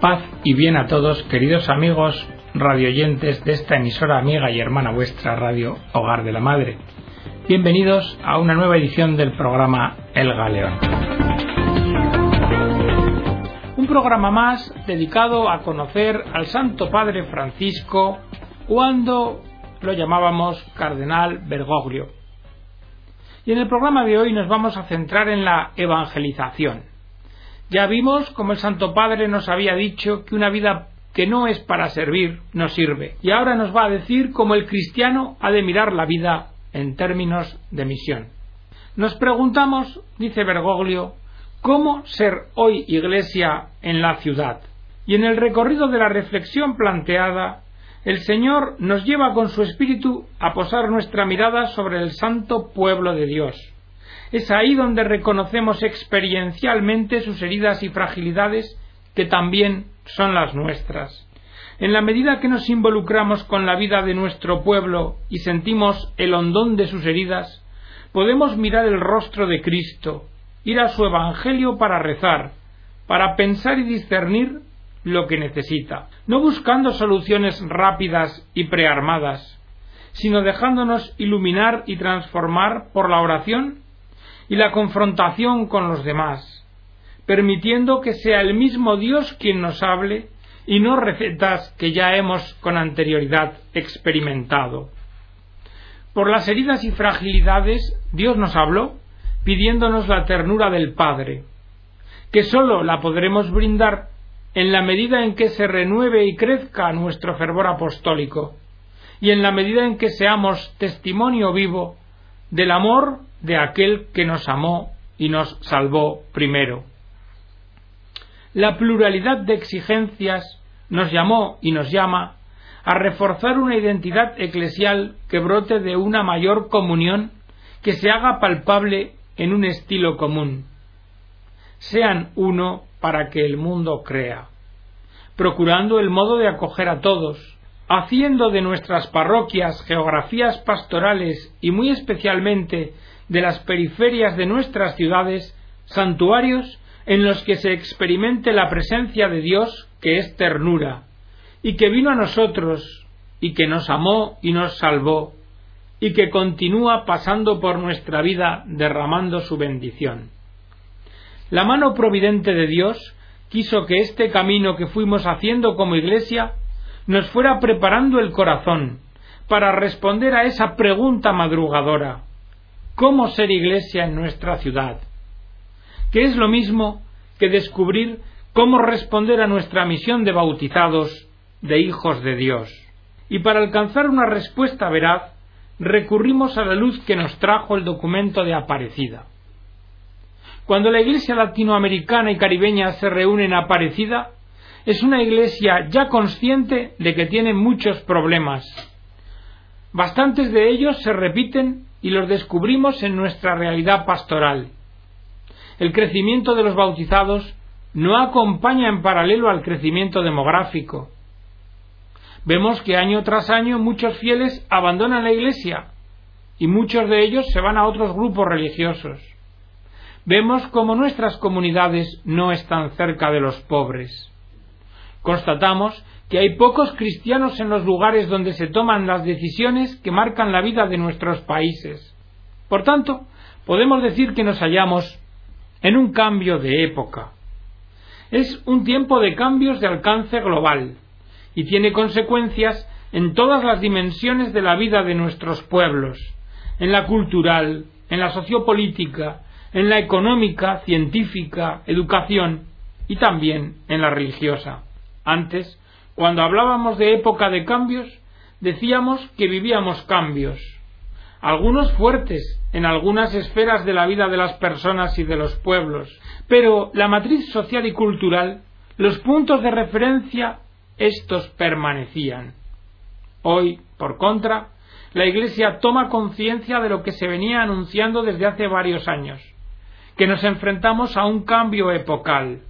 Paz y bien a todos, queridos amigos radioyentes de esta emisora amiga y hermana vuestra Radio Hogar de la Madre. Bienvenidos a una nueva edición del programa El Galeón. Un programa más dedicado a conocer al Santo Padre Francisco cuando lo llamábamos Cardenal Bergoglio. Y en el programa de hoy nos vamos a centrar en la evangelización ya vimos como el Santo Padre nos había dicho que una vida que no es para servir no sirve. Y ahora nos va a decir cómo el cristiano ha de mirar la vida en términos de misión. Nos preguntamos, dice Bergoglio, cómo ser hoy iglesia en la ciudad. Y en el recorrido de la reflexión planteada, el Señor nos lleva con su espíritu a posar nuestra mirada sobre el santo pueblo de Dios, es ahí donde reconocemos experiencialmente sus heridas y fragilidades que también son las nuestras. En la medida que nos involucramos con la vida de nuestro pueblo y sentimos el hondón de sus heridas, podemos mirar el rostro de Cristo, ir a su Evangelio para rezar, para pensar y discernir lo que necesita, no buscando soluciones rápidas y prearmadas, sino dejándonos iluminar y transformar por la oración y la confrontación con los demás, permitiendo que sea el mismo Dios quien nos hable y no recetas que ya hemos con anterioridad experimentado. Por las heridas y fragilidades Dios nos habló pidiéndonos la ternura del Padre, que sólo la podremos brindar en la medida en que se renueve y crezca nuestro fervor apostólico, y en la medida en que seamos testimonio vivo del amor de aquel que nos amó y nos salvó primero. La pluralidad de exigencias nos llamó y nos llama a reforzar una identidad eclesial que brote de una mayor comunión que se haga palpable en un estilo común. Sean uno para que el mundo crea, procurando el modo de acoger a todos, haciendo de nuestras parroquias geografías pastorales y muy especialmente de las periferias de nuestras ciudades santuarios en los que se experimente la presencia de Dios que es ternura, y que vino a nosotros, y que nos amó y nos salvó, y que continúa pasando por nuestra vida derramando su bendición. La mano providente de Dios quiso que este camino que fuimos haciendo como Iglesia nos fuera preparando el corazón para responder a esa pregunta madrugadora cómo ser iglesia en nuestra ciudad, que es lo mismo que descubrir cómo responder a nuestra misión de bautizados, de hijos de Dios. Y para alcanzar una respuesta veraz, recurrimos a la luz que nos trajo el documento de Aparecida. Cuando la Iglesia latinoamericana y caribeña se reúne en Aparecida, es una Iglesia ya consciente de que tiene muchos problemas. Bastantes de ellos se repiten y los descubrimos en nuestra realidad pastoral. El crecimiento de los bautizados no acompaña en paralelo al crecimiento demográfico. Vemos que año tras año muchos fieles abandonan la Iglesia y muchos de ellos se van a otros grupos religiosos. Vemos como nuestras comunidades no están cerca de los pobres. Constatamos que hay pocos cristianos en los lugares donde se toman las decisiones que marcan la vida de nuestros países. Por tanto, podemos decir que nos hallamos en un cambio de época. Es un tiempo de cambios de alcance global y tiene consecuencias en todas las dimensiones de la vida de nuestros pueblos, en la cultural, en la sociopolítica, en la económica, científica, educación y también en la religiosa. Antes, cuando hablábamos de época de cambios, decíamos que vivíamos cambios, algunos fuertes en algunas esferas de la vida de las personas y de los pueblos, pero la matriz social y cultural, los puntos de referencia, estos permanecían. Hoy, por contra, la Iglesia toma conciencia de lo que se venía anunciando desde hace varios años, que nos enfrentamos a un cambio epocal,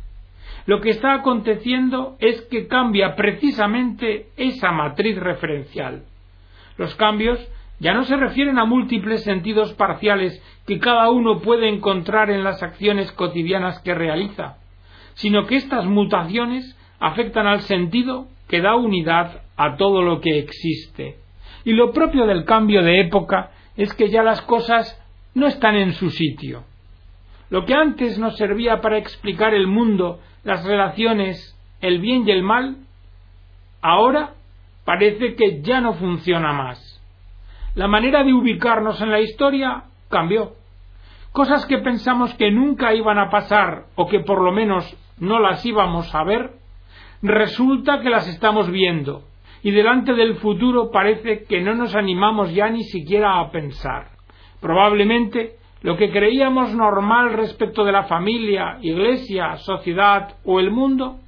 lo que está aconteciendo es que cambia precisamente esa matriz referencial. Los cambios ya no se refieren a múltiples sentidos parciales que cada uno puede encontrar en las acciones cotidianas que realiza, sino que estas mutaciones afectan al sentido que da unidad a todo lo que existe. Y lo propio del cambio de época es que ya las cosas no están en su sitio. Lo que antes nos servía para explicar el mundo, las relaciones, el bien y el mal, ahora parece que ya no funciona más. La manera de ubicarnos en la historia cambió. Cosas que pensamos que nunca iban a pasar o que por lo menos no las íbamos a ver, resulta que las estamos viendo y delante del futuro parece que no nos animamos ya ni siquiera a pensar. Probablemente lo que creíamos normal respecto de la familia, iglesia, sociedad o el mundo,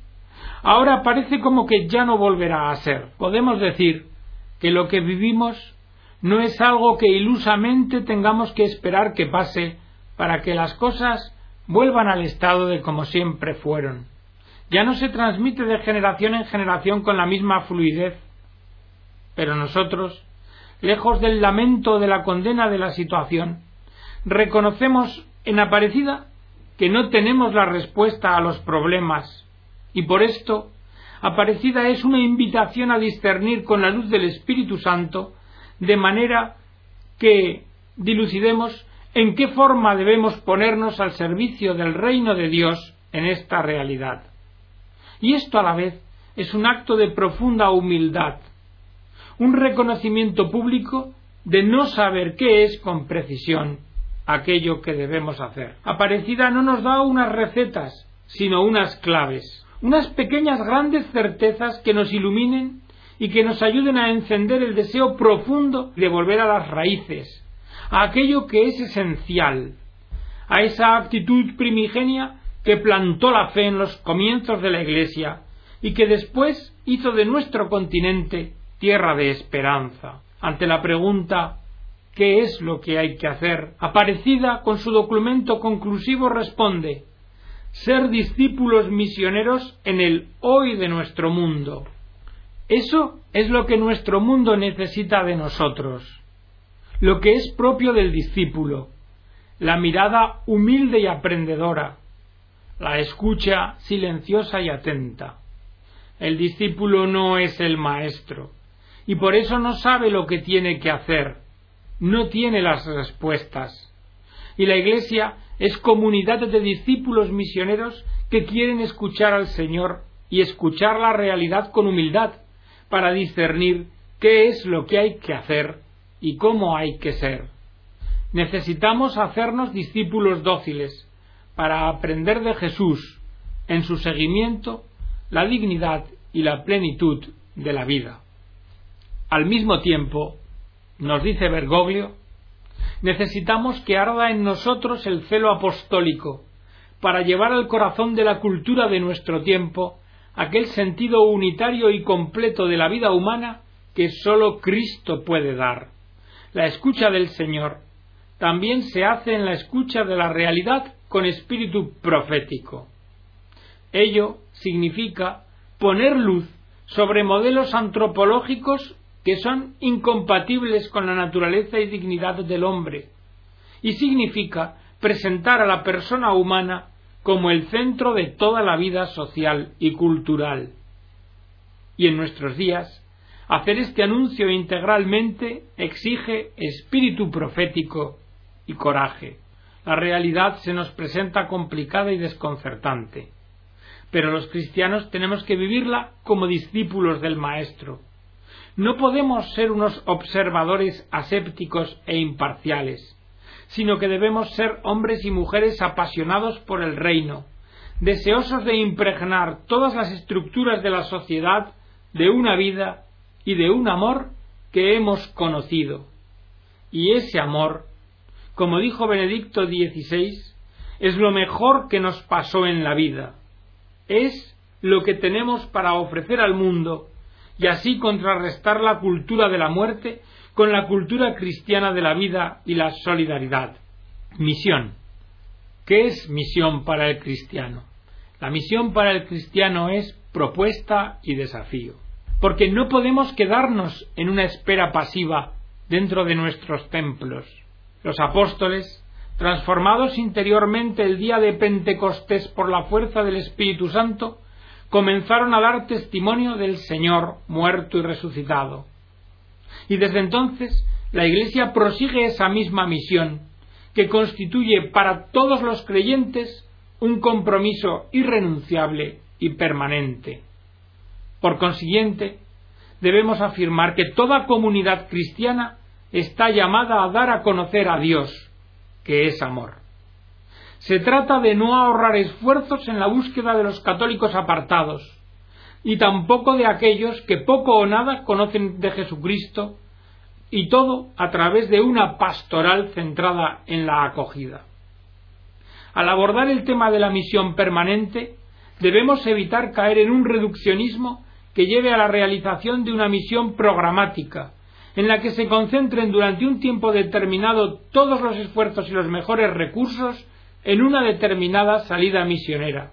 ahora parece como que ya no volverá a ser. Podemos decir que lo que vivimos no es algo que ilusamente tengamos que esperar que pase para que las cosas vuelvan al estado de como siempre fueron. Ya no se transmite de generación en generación con la misma fluidez. Pero nosotros, lejos del lamento de la condena de la situación, reconocemos en Aparecida que no tenemos la respuesta a los problemas y por esto Aparecida es una invitación a discernir con la luz del Espíritu Santo de manera que dilucidemos en qué forma debemos ponernos al servicio del reino de Dios en esta realidad. Y esto a la vez es un acto de profunda humildad, un reconocimiento público de no saber qué es con precisión aquello que debemos hacer. Aparecida no nos da unas recetas, sino unas claves, unas pequeñas grandes certezas que nos iluminen y que nos ayuden a encender el deseo profundo de volver a las raíces, a aquello que es esencial, a esa actitud primigenia que plantó la fe en los comienzos de la Iglesia y que después hizo de nuestro continente tierra de esperanza. Ante la pregunta ¿Qué es lo que hay que hacer? Aparecida con su documento conclusivo responde ser discípulos misioneros en el hoy de nuestro mundo. Eso es lo que nuestro mundo necesita de nosotros, lo que es propio del discípulo, la mirada humilde y aprendedora, la escucha silenciosa y atenta. El discípulo no es el maestro, y por eso no sabe lo que tiene que hacer, no tiene las respuestas. Y la Iglesia es comunidad de discípulos misioneros que quieren escuchar al Señor y escuchar la realidad con humildad para discernir qué es lo que hay que hacer y cómo hay que ser. Necesitamos hacernos discípulos dóciles para aprender de Jesús en su seguimiento la dignidad y la plenitud de la vida. Al mismo tiempo, nos dice Bergoglio, necesitamos que arda en nosotros el celo apostólico para llevar al corazón de la cultura de nuestro tiempo aquel sentido unitario y completo de la vida humana que sólo Cristo puede dar. La escucha del Señor también se hace en la escucha de la realidad con espíritu profético. Ello significa poner luz sobre modelos antropológicos que son incompatibles con la naturaleza y dignidad del hombre, y significa presentar a la persona humana como el centro de toda la vida social y cultural. Y en nuestros días, hacer este anuncio integralmente exige espíritu profético y coraje. La realidad se nos presenta complicada y desconcertante, pero los cristianos tenemos que vivirla como discípulos del Maestro, no podemos ser unos observadores asépticos e imparciales, sino que debemos ser hombres y mujeres apasionados por el reino, deseosos de impregnar todas las estructuras de la sociedad de una vida y de un amor que hemos conocido. Y ese amor, como dijo Benedicto XVI, es lo mejor que nos pasó en la vida. Es lo que tenemos para ofrecer al mundo y así contrarrestar la cultura de la muerte con la cultura cristiana de la vida y la solidaridad. Misión. ¿Qué es misión para el cristiano? La misión para el cristiano es propuesta y desafío, porque no podemos quedarnos en una espera pasiva dentro de nuestros templos. Los apóstoles, transformados interiormente el día de Pentecostés por la fuerza del Espíritu Santo, comenzaron a dar testimonio del Señor muerto y resucitado. Y desde entonces la Iglesia prosigue esa misma misión, que constituye para todos los creyentes un compromiso irrenunciable y permanente. Por consiguiente, debemos afirmar que toda comunidad cristiana está llamada a dar a conocer a Dios, que es amor. Se trata de no ahorrar esfuerzos en la búsqueda de los católicos apartados, y tampoco de aquellos que poco o nada conocen de Jesucristo, y todo a través de una pastoral centrada en la acogida. Al abordar el tema de la misión permanente, debemos evitar caer en un reduccionismo que lleve a la realización de una misión programática, en la que se concentren durante un tiempo determinado todos los esfuerzos y los mejores recursos en una determinada salida misionera,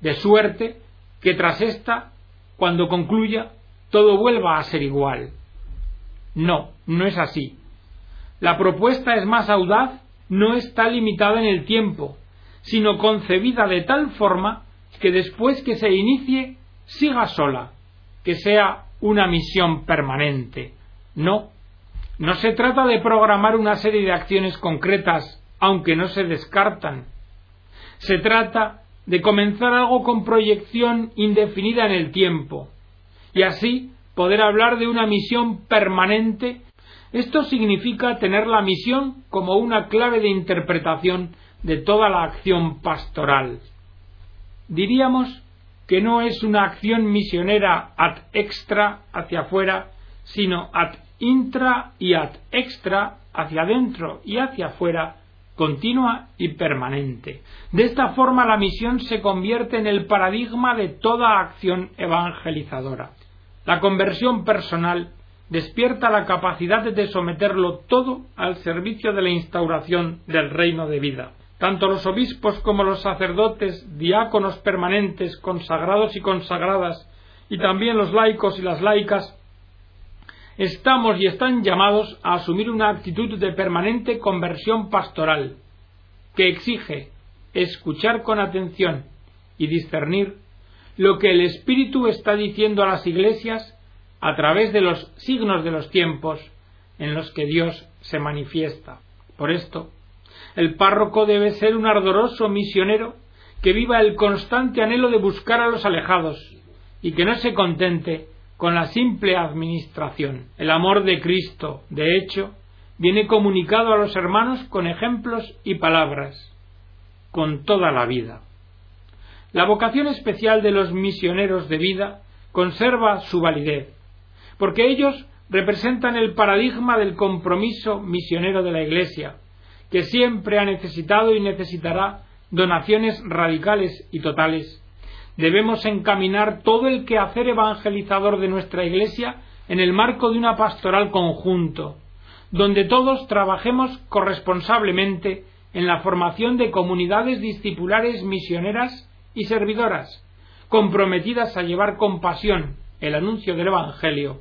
de suerte que tras esta, cuando concluya, todo vuelva a ser igual. No, no es así. La propuesta es más audaz, no está limitada en el tiempo, sino concebida de tal forma que después que se inicie siga sola, que sea una misión permanente. No, no se trata de programar una serie de acciones concretas aunque no se descartan. Se trata de comenzar algo con proyección indefinida en el tiempo, y así poder hablar de una misión permanente. Esto significa tener la misión como una clave de interpretación de toda la acción pastoral. Diríamos que no es una acción misionera ad extra hacia afuera, sino ad intra y ad extra hacia adentro y hacia afuera continua y permanente. De esta forma la misión se convierte en el paradigma de toda acción evangelizadora. La conversión personal despierta la capacidad de someterlo todo al servicio de la instauración del reino de vida. Tanto los obispos como los sacerdotes, diáconos permanentes, consagrados y consagradas, y también los laicos y las laicas, estamos y están llamados a asumir una actitud de permanente conversión pastoral, que exige escuchar con atención y discernir lo que el Espíritu está diciendo a las iglesias a través de los signos de los tiempos en los que Dios se manifiesta. Por esto, el párroco debe ser un ardoroso misionero que viva el constante anhelo de buscar a los alejados y que no se contente con la simple administración. El amor de Cristo, de hecho, viene comunicado a los hermanos con ejemplos y palabras, con toda la vida. La vocación especial de los misioneros de vida conserva su validez, porque ellos representan el paradigma del compromiso misionero de la Iglesia, que siempre ha necesitado y necesitará donaciones radicales y totales debemos encaminar todo el quehacer evangelizador de nuestra Iglesia en el marco de una pastoral conjunto, donde todos trabajemos corresponsablemente en la formación de comunidades discipulares misioneras y servidoras, comprometidas a llevar con pasión el anuncio del Evangelio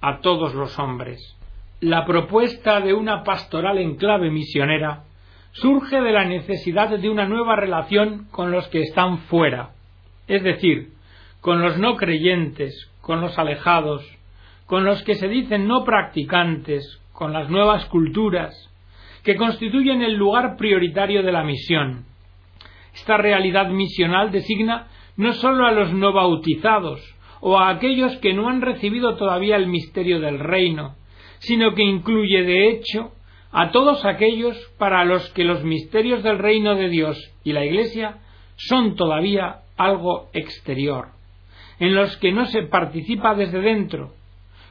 a todos los hombres. La propuesta de una pastoral en clave misionera surge de la necesidad de una nueva relación con los que están fuera, es decir, con los no creyentes, con los alejados, con los que se dicen no practicantes, con las nuevas culturas, que constituyen el lugar prioritario de la misión. Esta realidad misional designa no sólo a los no bautizados o a aquellos que no han recibido todavía el misterio del reino, sino que incluye de hecho a todos aquellos para los que los misterios del reino de Dios y la Iglesia son todavía algo exterior, en los que no se participa desde dentro,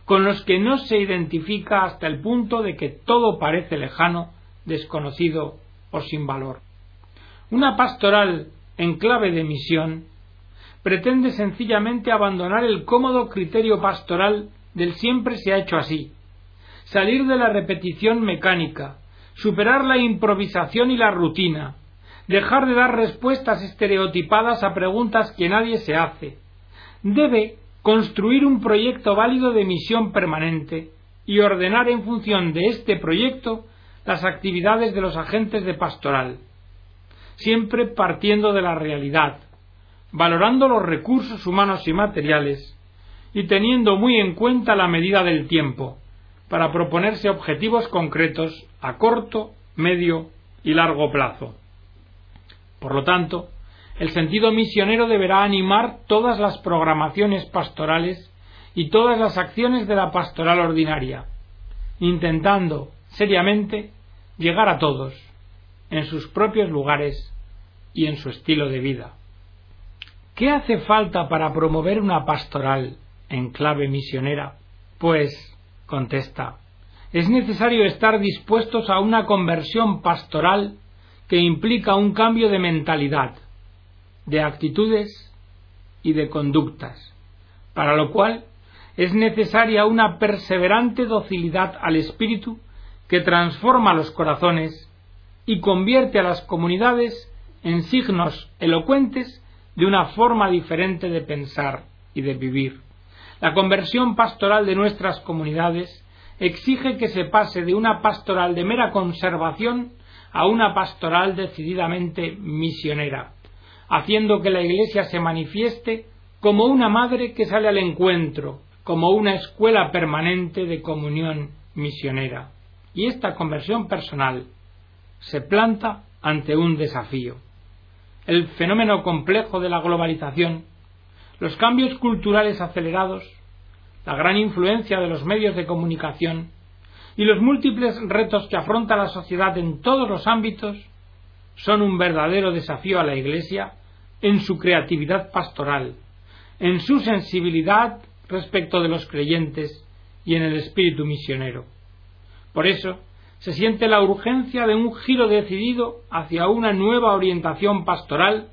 con los que no se identifica hasta el punto de que todo parece lejano, desconocido o sin valor. Una pastoral en clave de misión pretende sencillamente abandonar el cómodo criterio pastoral del siempre se ha hecho así, salir de la repetición mecánica, superar la improvisación y la rutina, dejar de dar respuestas estereotipadas a preguntas que nadie se hace. Debe construir un proyecto válido de misión permanente y ordenar en función de este proyecto las actividades de los agentes de pastoral, siempre partiendo de la realidad, valorando los recursos humanos y materiales y teniendo muy en cuenta la medida del tiempo, para proponerse objetivos concretos a corto, medio y largo plazo. Por lo tanto, el sentido misionero deberá animar todas las programaciones pastorales y todas las acciones de la pastoral ordinaria, intentando seriamente llegar a todos, en sus propios lugares y en su estilo de vida. ¿Qué hace falta para promover una pastoral en clave misionera? Pues, contesta, es necesario estar dispuestos a una conversión pastoral que implica un cambio de mentalidad, de actitudes y de conductas, para lo cual es necesaria una perseverante docilidad al espíritu que transforma los corazones y convierte a las comunidades en signos elocuentes de una forma diferente de pensar y de vivir. La conversión pastoral de nuestras comunidades exige que se pase de una pastoral de mera conservación a una pastoral decididamente misionera, haciendo que la Iglesia se manifieste como una madre que sale al encuentro, como una escuela permanente de comunión misionera. Y esta conversión personal se planta ante un desafío. El fenómeno complejo de la globalización, los cambios culturales acelerados, la gran influencia de los medios de comunicación y los múltiples retos que afronta la sociedad en todos los ámbitos son un verdadero desafío a la Iglesia en su creatividad pastoral, en su sensibilidad respecto de los creyentes y en el espíritu misionero. Por eso, se siente la urgencia de un giro decidido hacia una nueva orientación pastoral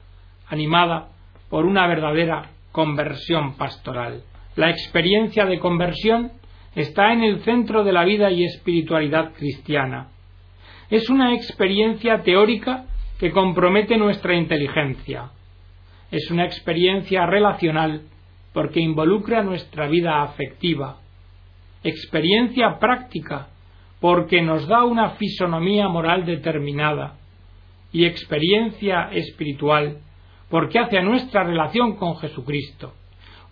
animada por una verdadera conversión pastoral. La experiencia de conversión está en el centro de la vida y espiritualidad cristiana. Es una experiencia teórica que compromete nuestra inteligencia. Es una experiencia relacional porque involucra nuestra vida afectiva. Experiencia práctica porque nos da una fisonomía moral determinada. Y experiencia espiritual porque hace a nuestra relación con Jesucristo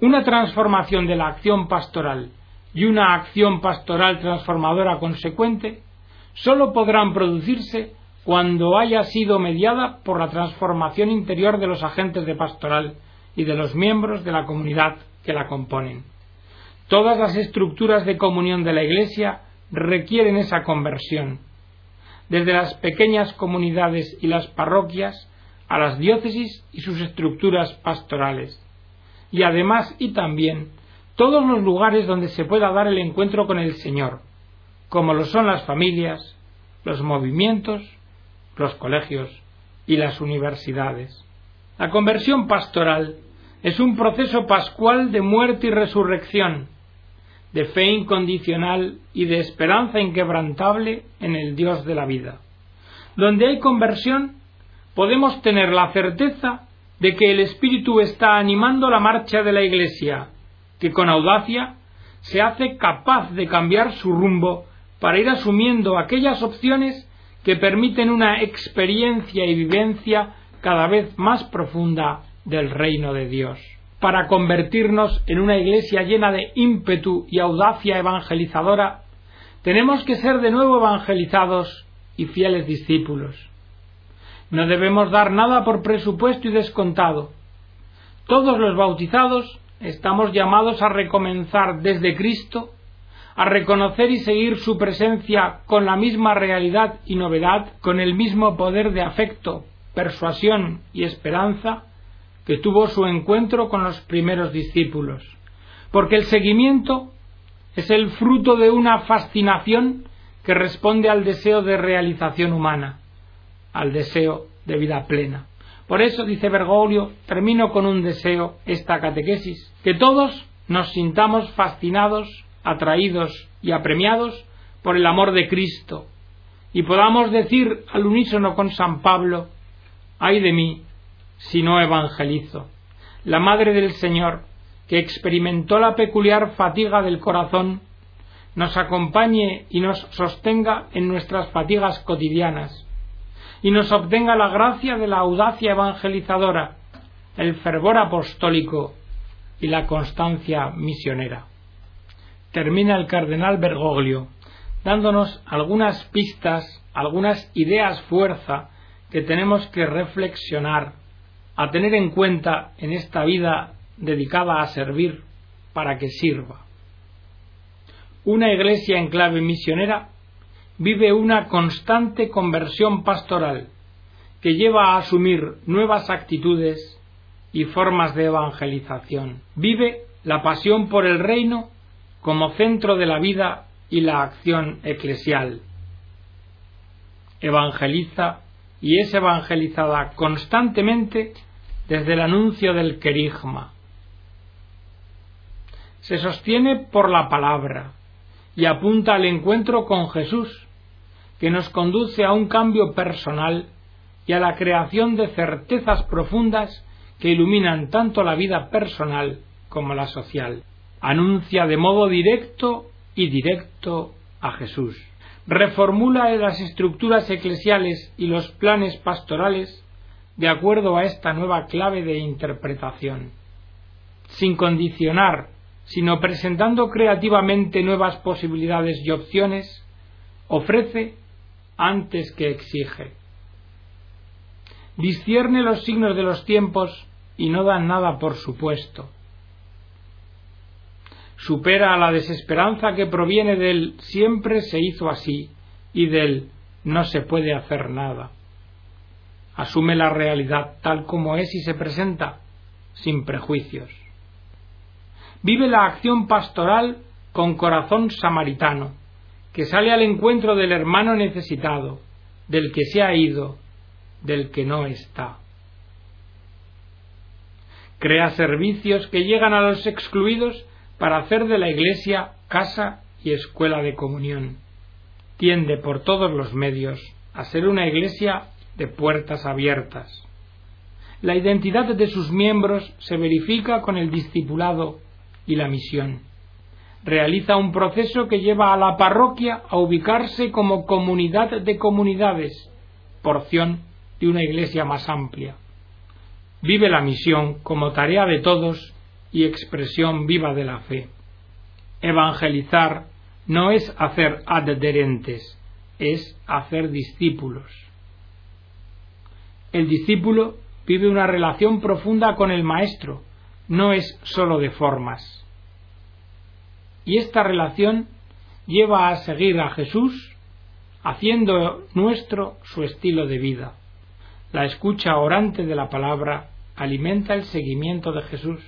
una transformación de la acción pastoral y una acción pastoral transformadora consecuente sólo podrán producirse cuando haya sido mediada por la transformación interior de los agentes de pastoral y de los miembros de la comunidad que la componen. Todas las estructuras de comunión de la Iglesia requieren esa conversión, desde las pequeñas comunidades y las parroquias a las diócesis y sus estructuras pastorales y además y también todos los lugares donde se pueda dar el encuentro con el Señor, como lo son las familias, los movimientos, los colegios y las universidades. La conversión pastoral es un proceso pascual de muerte y resurrección, de fe incondicional y de esperanza inquebrantable en el Dios de la vida. Donde hay conversión, podemos tener la certeza de que el Espíritu está animando la marcha de la Iglesia, que con audacia se hace capaz de cambiar su rumbo para ir asumiendo aquellas opciones que permiten una experiencia y vivencia cada vez más profunda del reino de Dios. Para convertirnos en una iglesia llena de ímpetu y audacia evangelizadora, tenemos que ser de nuevo evangelizados y fieles discípulos. No debemos dar nada por presupuesto y descontado. Todos los bautizados estamos llamados a recomenzar desde Cristo, a reconocer y seguir su presencia con la misma realidad y novedad, con el mismo poder de afecto, persuasión y esperanza que tuvo su encuentro con los primeros discípulos. Porque el seguimiento es el fruto de una fascinación que responde al deseo de realización humana al deseo de vida plena. Por eso, dice Bergoglio, termino con un deseo esta catequesis, que todos nos sintamos fascinados, atraídos y apremiados por el amor de Cristo, y podamos decir al unísono con San Pablo, ay de mí si no evangelizo. La Madre del Señor, que experimentó la peculiar fatiga del corazón, nos acompañe y nos sostenga en nuestras fatigas cotidianas, y nos obtenga la gracia de la audacia evangelizadora, el fervor apostólico y la constancia misionera. Termina el cardenal Bergoglio dándonos algunas pistas, algunas ideas fuerza que tenemos que reflexionar, a tener en cuenta en esta vida dedicada a servir para que sirva. Una iglesia en clave misionera vive una constante conversión pastoral que lleva a asumir nuevas actitudes y formas de evangelización. Vive la pasión por el reino como centro de la vida y la acción eclesial. Evangeliza y es evangelizada constantemente desde el anuncio del querigma. Se sostiene por la palabra y apunta al encuentro con Jesús, que nos conduce a un cambio personal y a la creación de certezas profundas que iluminan tanto la vida personal como la social. Anuncia de modo directo y directo a Jesús. Reformula las estructuras eclesiales y los planes pastorales de acuerdo a esta nueva clave de interpretación, sin condicionar, sino presentando creativamente nuevas posibilidades y opciones, ofrece antes que exige. Discierne los signos de los tiempos y no da nada por supuesto supera a la desesperanza que proviene del siempre se hizo así y del no se puede hacer nada. Asume la realidad tal como es y se presenta, sin prejuicios. Vive la acción pastoral con corazón samaritano, que sale al encuentro del hermano necesitado, del que se ha ido, del que no está. Crea servicios que llegan a los excluidos para hacer de la Iglesia casa y escuela de comunión. Tiende por todos los medios a ser una Iglesia de puertas abiertas. La identidad de sus miembros se verifica con el discipulado y la misión. Realiza un proceso que lleva a la parroquia a ubicarse como comunidad de comunidades, porción de una iglesia más amplia. Vive la misión como tarea de todos y expresión viva de la fe. Evangelizar no es hacer adherentes, es hacer discípulos. El discípulo vive una relación profunda con el Maestro, no es sólo de formas. Y esta relación lleva a seguir a Jesús haciendo nuestro su estilo de vida. La escucha orante de la palabra alimenta el seguimiento de Jesús.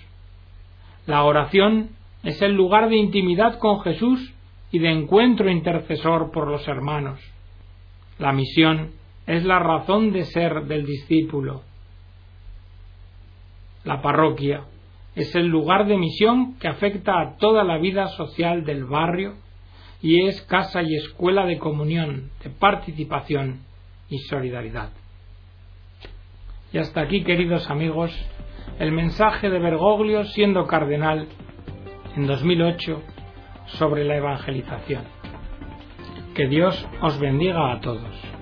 La oración es el lugar de intimidad con Jesús y de encuentro intercesor por los hermanos. La misión es la razón de ser del discípulo. La parroquia es el lugar de misión que afecta a toda la vida social del barrio y es casa y escuela de comunión, de participación y solidaridad. Y hasta aquí, queridos amigos, el mensaje de Bergoglio siendo cardenal en 2008 sobre la evangelización. Que Dios os bendiga a todos.